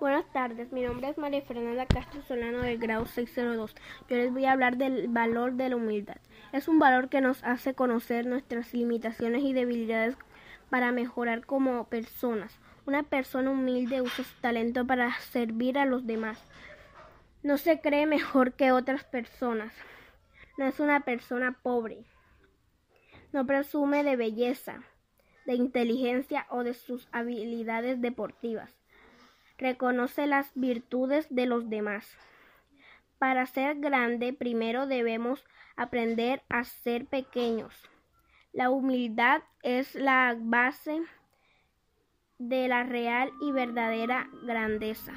Buenas tardes, mi nombre es María Fernanda Castro Solano del grado 602. Yo les voy a hablar del valor de la humildad. Es un valor que nos hace conocer nuestras limitaciones y debilidades para mejorar como personas. Una persona humilde usa su talento para servir a los demás. No se cree mejor que otras personas. No es una persona pobre. No presume de belleza, de inteligencia o de sus habilidades deportivas reconoce las virtudes de los demás. Para ser grande, primero debemos aprender a ser pequeños. La humildad es la base de la real y verdadera grandeza.